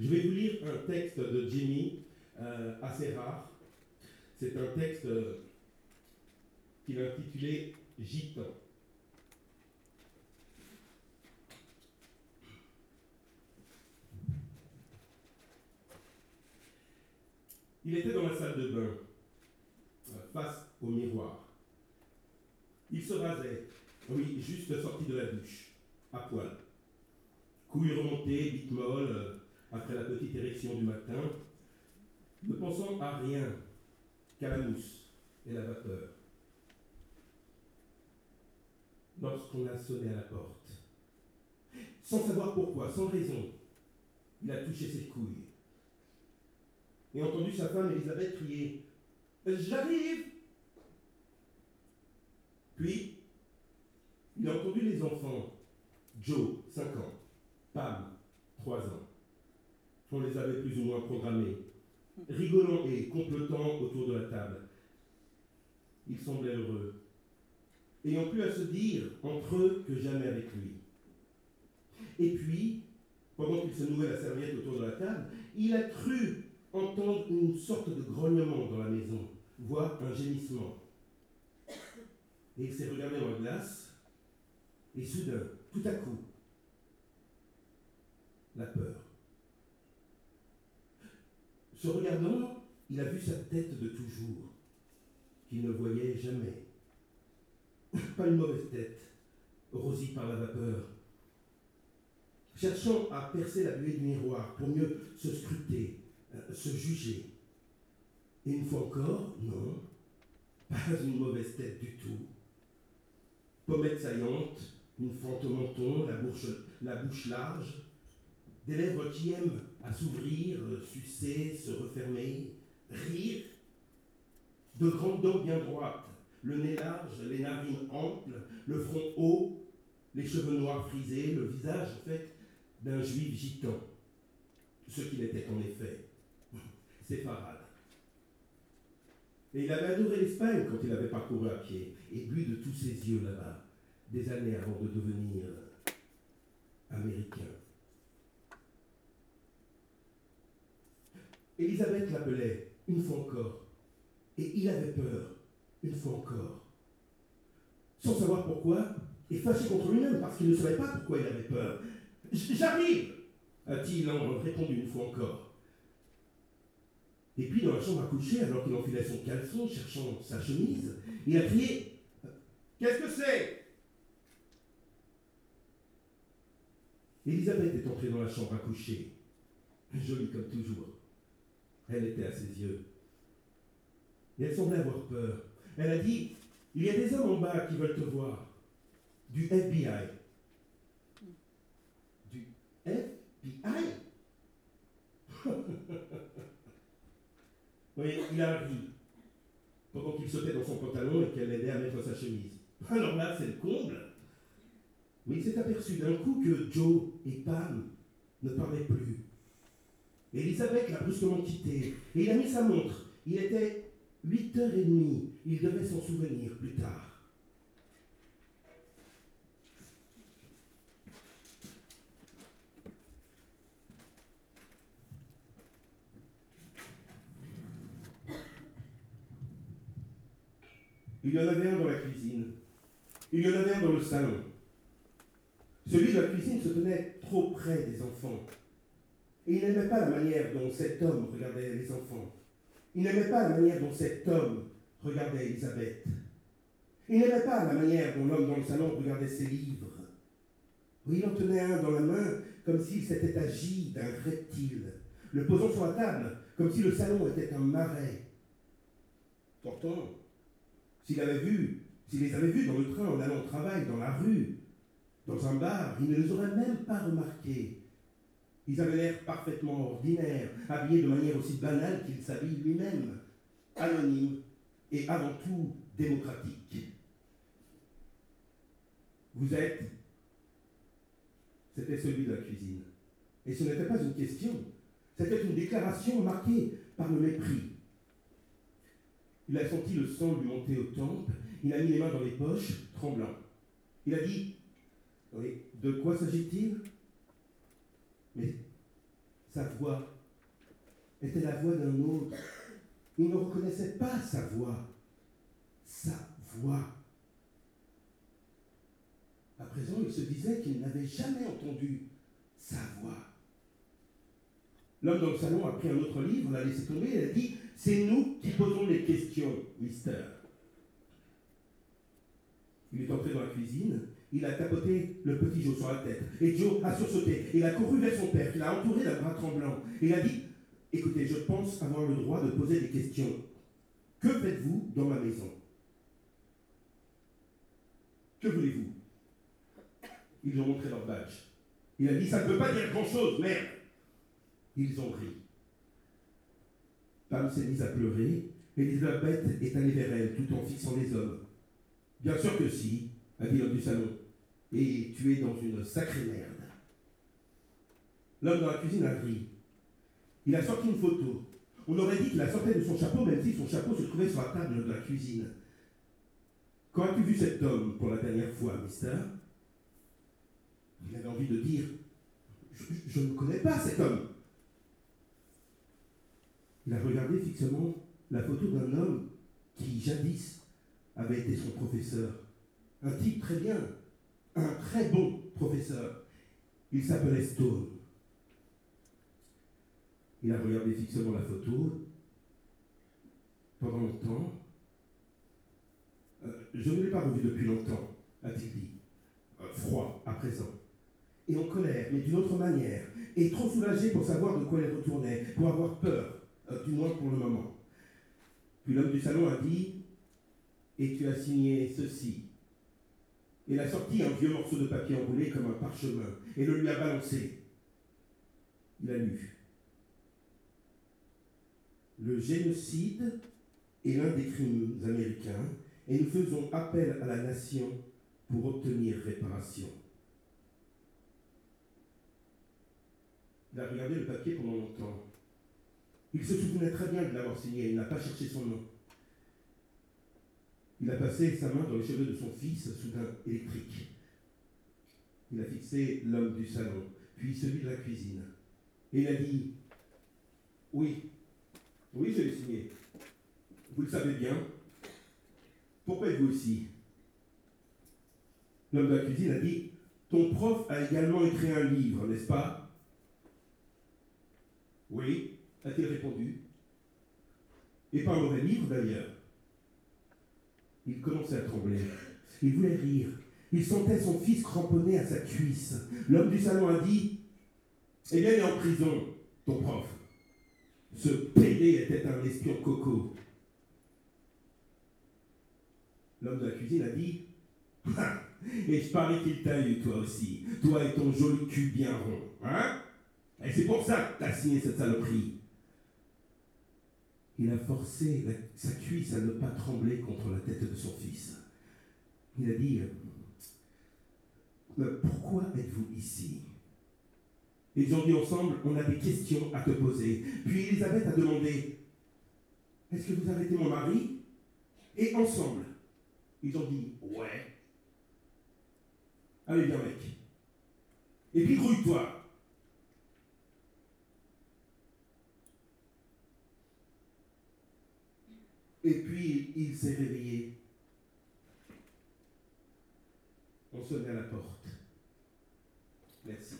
Je vais vous lire un texte de Jimmy, euh, assez rare. C'est un texte qu'il a intitulé Gitan. Il était dans la salle de bain, euh, face au miroir. Il se rasait, oui, juste sorti de la douche, à poil. Couilles remontées, bite euh, après la petite érection du matin, ne pensant à rien qu'à la mousse et la vapeur. Lorsqu'on a sonné à la porte, sans savoir pourquoi, sans raison, il a touché ses couilles et entendu sa femme Elisabeth crier J'arrive Puis, il a entendu les enfants Joe, 5 ans, Pam, 3 ans. On les avait plus ou moins programmés, rigolant et complotant autour de la table. Ils semblaient heureux, ayant plus à se dire entre eux que jamais avec lui. Et puis, pendant qu'il se nouait la serviette autour de la table, il a cru entendre une sorte de grognement dans la maison, voire un gémissement. Et il s'est regardé dans la glace, et soudain, tout à coup, la peur. Se regardant, il a vu sa tête de toujours, qu'il ne voyait jamais. Pas une mauvaise tête, rosie par la vapeur. Cherchant à percer la buée du miroir pour mieux se scruter, euh, se juger. Et une fois encore, non, pas une mauvaise tête du tout. Pommette saillante, une fente au menton, la bouche, la bouche large, des lèvres qui aiment à s'ouvrir, sucer, se refermer, rire, de grandes dents bien droites, le nez large, les narines amples, le front haut, les cheveux noirs frisés, le visage fait d'un juif gitan, ce qu'il était en effet séfarade. Et il avait adoré l'Espagne quand il avait parcouru à pied et bu de tous ses yeux là-bas, des années avant de devenir américain. Élisabeth l'appelait une fois encore, et il avait peur une fois encore, sans savoir pourquoi, et fâché contre lui-même parce qu'il ne savait pas pourquoi il avait peur. J'arrive a-t-il répondu une fois encore. Et puis dans la chambre à coucher, alors qu'il enfilait son caleçon, cherchant sa chemise, il a crié Qu'est-ce que c'est? Elisabeth est entrée dans la chambre à coucher, jolie comme toujours. Elle était à ses yeux. Et elle semblait avoir peur. Elle a dit Il y a des hommes en bas qui veulent te voir. Du FBI. Du FBI Oui, il a ri pendant qu'il sautait dans son pantalon et qu'elle l'aidait à mettre sa chemise. Alors là, c'est le comble. Mais il s'est aperçu d'un coup que Joe et Pam ne parlaient plus. Elisabeth l'a brusquement quitté et il a mis sa montre. Il était 8h30. Il devait s'en souvenir plus tard. Il y en avait un dans la cuisine. Il y en avait un dans le salon. Celui de la cuisine se tenait trop près des enfants. Et il n'aimait pas la manière dont cet homme regardait les enfants. Il n'aimait pas la manière dont cet homme regardait Elisabeth. Il n'aimait pas la manière dont l'homme dans le salon regardait ses livres. Il en tenait un dans la main comme s'il s'était agi d'un reptile, le posant sur la table comme si le salon était un marais. Pourtant, s'il avait vu, s'il les avait vus dans le train en allant au travail, dans la rue, dans un bar, il ne les aurait même pas remarqués. Ils avaient l'air parfaitement ordinaires, habillés de manière aussi banale qu'il s'habille lui-même, anonyme et avant tout démocratique. Vous êtes C'était celui de la cuisine. Et ce n'était pas une question, c'était une déclaration marquée par le mépris. Il a senti le sang lui monter aux tempes. Il a mis les mains dans les poches, tremblant. Il a dit de quoi s'agit-il? Mais sa voix était la voix d'un autre. Il ne reconnaissait pas sa voix, sa voix. À présent, il se disait qu'il n'avait jamais entendu sa voix. L'homme dans le salon a pris un autre livre, l'a laissé tomber et a dit C'est nous qui posons les questions, Mister. Il est entré dans la cuisine, il a tapoté le petit Joe sur la tête. Et Joe a sursauté. Il a couru vers son père, il a entouré d'un bras tremblant. Il a dit Écoutez, je pense avoir le droit de poser des questions. Que faites-vous dans ma maison? Que voulez-vous? Ils ont montré leur badge. Il a dit Ça ne veut pas dire grand-chose, merde Ils ont ri. Pam s'est mise à pleurer. Elisabeth est allée vers elle tout en fixant les hommes. Bien sûr que si, a dit l'homme du salon. Et tu es dans une sacrée merde. L'homme dans la cuisine a ri. Il a sorti une photo. On aurait dit qu'il a sorti de son chapeau, même si son chapeau se trouvait sur la table de la cuisine. Quand as-tu vu cet homme pour la dernière fois, mister? Il avait envie de dire je ne connais pas cet homme. Il a regardé fixement la photo d'un homme qui, jadis, avait été son professeur. Un type très bien, un très bon professeur. Il s'appelait Stone. Il a regardé fixement la photo pendant longtemps. Euh, je ne l'ai pas revu depuis longtemps, a-t-il dit. Euh, froid à présent. Et en colère, mais d'une autre manière. Et trop soulagé pour savoir de quoi il retournait, pour avoir peur, euh, du moins pour le moment. Puis l'homme du salon a dit Et tu as signé ceci. Il a sorti un vieux morceau de papier enroulé comme un parchemin et le lui a balancé. Il a lu. Le génocide est l'un des crimes américains et nous faisons appel à la nation pour obtenir réparation. Il a regardé le papier pendant longtemps. Il se souvenait très bien de l'avoir signé, il n'a pas cherché son nom. Il a passé sa main dans les cheveux de son fils, soudain électrique. Il a fixé l'homme du salon, puis celui de la cuisine. Et il a dit Oui, oui, je l'ai signé. Vous le savez bien. Pourquoi êtes-vous ici? L'homme de la cuisine a dit Ton prof a également écrit un livre, n'est-ce pas? Oui, a-t-il répondu. Et pas un mauvais livre d'ailleurs. Il commençait à trembler. Il voulait rire. Il sentait son fils cramponné à sa cuisse. L'homme du salon a dit Eh bien, il est en prison, ton prof. Ce PD était un espion coco. L'homme de la cuisine a dit Et je parie qu'il t'a eu, toi aussi. Toi et ton joli cul bien rond. Hein? Et c'est pour ça que t'as signé cette saloperie. Il a forcé sa cuisse à ne pas trembler contre la tête de son fils. Il a dit Pourquoi êtes-vous ici? Ils ont dit ensemble On a des questions à te poser. Puis Elisabeth a demandé Est-ce que vous avez été mon mari? Et ensemble, ils ont dit Ouais. Allez, viens, mec. Et puis grouille-toi. Et puis il s'est réveillé. On sonnait à la porte. Merci.